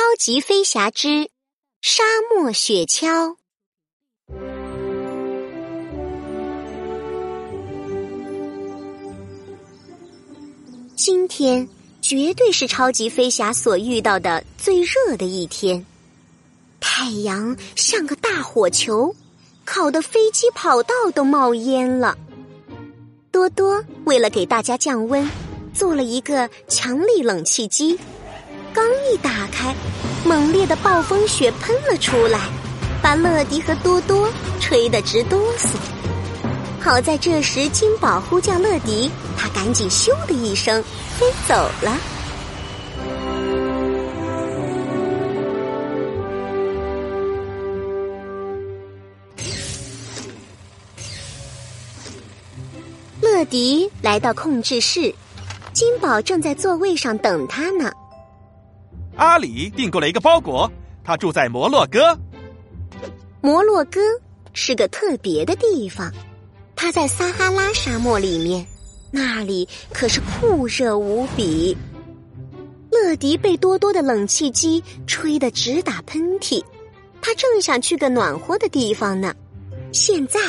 超级飞侠之沙漠雪橇。今天绝对是超级飞侠所遇到的最热的一天，太阳像个大火球，烤得飞机跑道都冒烟了。多多为了给大家降温，做了一个强力冷气机。一打开，猛烈的暴风雪喷了出来，把乐迪和多多吹得直哆嗦。好在这时金宝呼叫乐迪，他赶紧咻的一声飞走了。乐迪来到控制室，金宝正在座位上等他呢。阿里订购了一个包裹，他住在摩洛哥。摩洛哥是个特别的地方，它在撒哈拉沙漠里面，那里可是酷热无比。乐迪被多多的冷气机吹得直打喷嚏，他正想去个暖和的地方呢。现在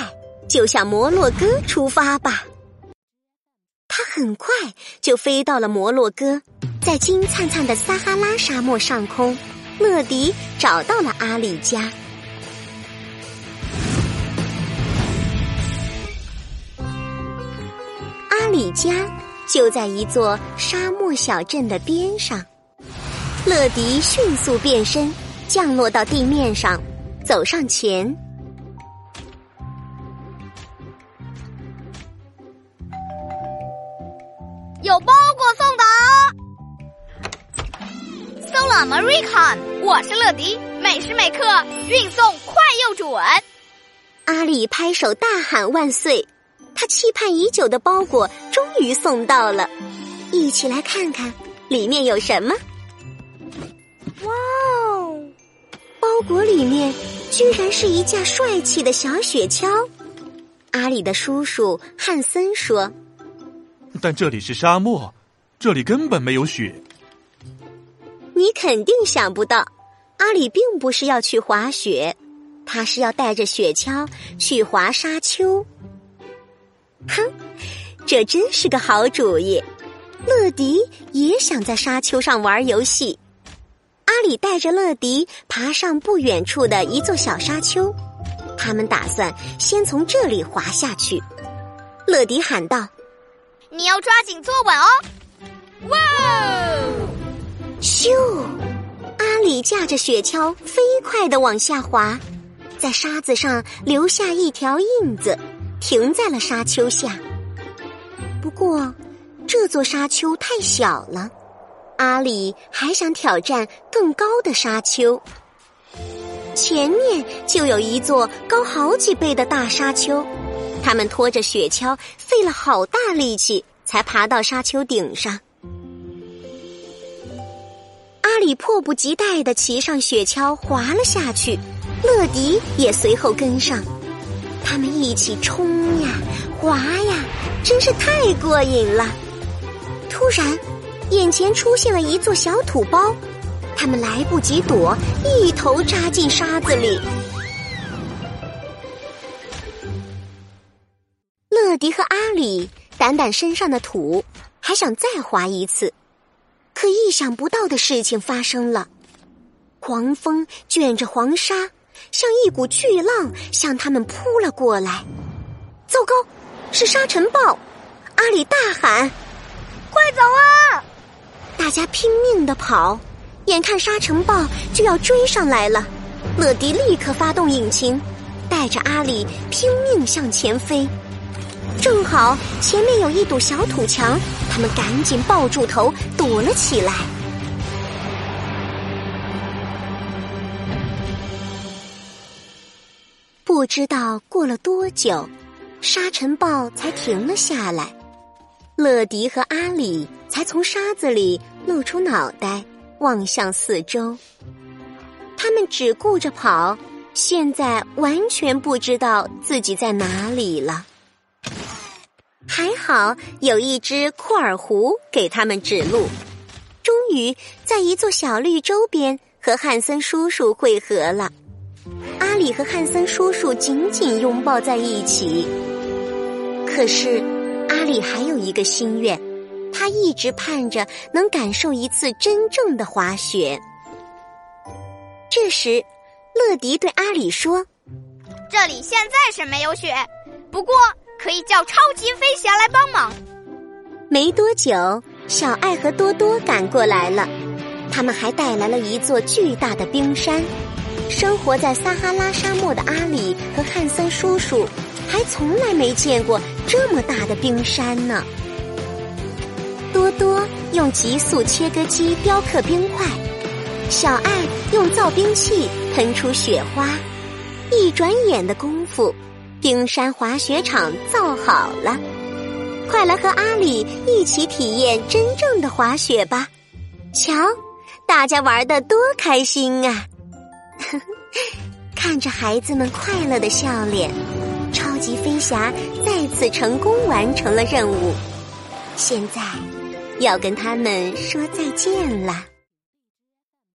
就向摩洛哥出发吧。他很快就飞到了摩洛哥。在金灿灿的撒哈拉沙漠上空，乐迪找到了阿里家。阿里家就在一座沙漠小镇的边上。乐迪迅速变身，降落到地面上，走上前，Maricon，我是乐迪，每时每刻运送快又准。阿里拍手大喊万岁！他期盼已久的包裹终于送到了，一起来看看里面有什么。哇哦！包裹里面居然是一架帅气的小雪橇。阿里的叔叔汉森说：“但这里是沙漠，这里根本没有雪。”你肯定想不到，阿里并不是要去滑雪，他是要带着雪橇去滑沙丘。哼，这真是个好主意！乐迪也想在沙丘上玩游戏。阿里带着乐迪爬上不远处的一座小沙丘，他们打算先从这里滑下去。乐迪喊道：“你要抓紧坐稳哦！”哇！咻！阿里驾着雪橇飞快的往下滑，在沙子上留下一条印子，停在了沙丘下。不过，这座沙丘太小了，阿里还想挑战更高的沙丘。前面就有一座高好几倍的大沙丘，他们拖着雪橇费了好大力气，才爬到沙丘顶上。阿里迫不及待的骑上雪橇滑了下去，乐迪也随后跟上，他们一起冲呀滑呀，真是太过瘾了。突然，眼前出现了一座小土包，他们来不及躲，一头扎进沙子里。乐迪和阿里掸掸身上的土，还想再滑一次。可意想不到的事情发生了，狂风卷着黄沙，像一股巨浪向他们扑了过来。糟糕，是沙尘暴！阿里大喊：“快走啊！”大家拼命的跑，眼看沙尘暴就要追上来了。乐迪立刻发动引擎，带着阿里拼命向前飞。正好前面有一堵小土墙，他们赶紧抱住头躲了起来。不知道过了多久，沙尘暴才停了下来，乐迪和阿里才从沙子里露出脑袋，望向四周。他们只顾着跑，现在完全不知道自己在哪里了。还好有一只库尔狐给他们指路，终于在一座小绿洲边和汉森叔叔会合了。阿里和汉森叔叔紧紧拥抱在一起。可是，阿里还有一个心愿，他一直盼着能感受一次真正的滑雪。这时，乐迪对阿里说：“这里现在是没有雪，不过可以叫超级飞侠来帮忙。”没多久，小爱和多多赶过来了，他们还带来了一座巨大的冰山。生活在撒哈拉沙漠的阿里和汉森叔叔，还从来没见过这么大的冰山呢。多多用极速切割机雕刻冰块，小爱用造冰器喷出雪花，一转眼的功夫，冰山滑雪场造好了。快来和阿里一起体验真正的滑雪吧！瞧，大家玩的多开心啊！看着孩子们快乐的笑脸，超级飞侠再次成功完成了任务。现在，要跟他们说再见了。